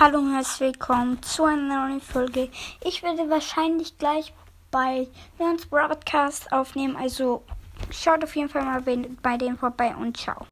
Hallo und herzlich willkommen zu einer neuen Folge. Ich werde wahrscheinlich gleich bei Leons Broadcast aufnehmen, also schaut auf jeden Fall mal bei denen vorbei und ciao.